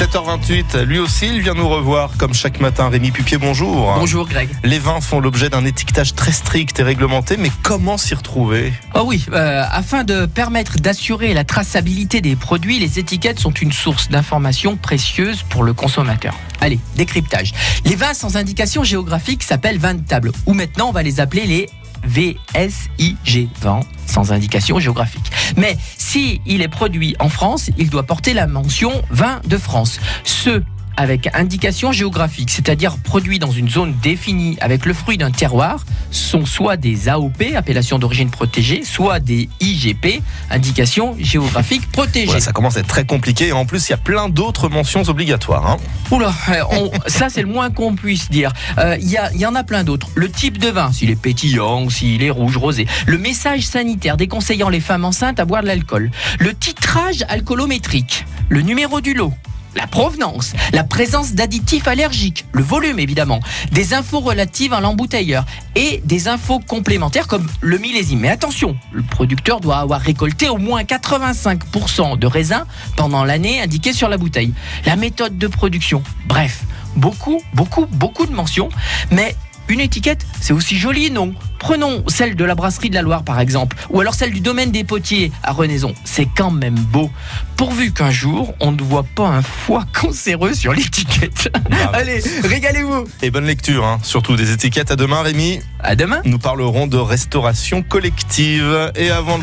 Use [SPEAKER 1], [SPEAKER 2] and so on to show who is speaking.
[SPEAKER 1] 7h28, lui aussi, il vient nous revoir comme chaque matin. Rémi Pupier, bonjour.
[SPEAKER 2] Bonjour Greg.
[SPEAKER 1] Les vins font l'objet d'un étiquetage très strict et réglementé, mais comment s'y retrouver?
[SPEAKER 2] Oh oui, euh, afin de permettre d'assurer la traçabilité des produits, les étiquettes sont une source d'informations précieuse pour le consommateur. Allez, décryptage. Les vins sans indication géographique s'appellent vins de table, ou maintenant on va les appeler les VSIG, vins sans indication géographique. Mais si il est produit en France, il doit porter la mention vin de France. Ce avec indication géographique, c'est-à-dire produits dans une zone définie avec le fruit d'un terroir, sont soit des AOP, appellation d'origine protégée, soit des IGP, indication géographique protégée.
[SPEAKER 1] Voilà, ça commence à être très compliqué et en plus il y a plein d'autres mentions obligatoires. Hein.
[SPEAKER 2] Oula, on- ça c'est le moins qu'on puisse dire. Euh, Il y, y en a plein d'autres. Le type de vin, s'il est pétillant, s'il est rouge, rosé. Le message sanitaire déconseillant les femmes enceintes à boire de l'alcool. Le titrage alcoolométrique. Le numéro du lot. La provenance, la présence d'additifs allergiques, le volume évidemment, des infos relatives à l'embouteilleur et des infos complémentaires comme le millésime. Mais attention, le producteur doit avoir récolté au moins 85% de raisins pendant l'année indiquée sur la bouteille. La méthode de production, bref, beaucoup, beaucoup, beaucoup de mentions, mais une étiquette, c'est aussi joli, non? Prenons celle de la brasserie de la Loire, par exemple, ou alors celle du domaine des potiers à Renaison. C'est quand même beau. Pourvu qu'un jour, on ne voit pas un foie cancéreux sur l'étiquette. Allez, régalez-vous
[SPEAKER 1] Et bonne lecture, hein. surtout des étiquettes. À demain, Rémi.
[SPEAKER 2] À demain
[SPEAKER 1] Nous parlerons de restauration collective. Et avant de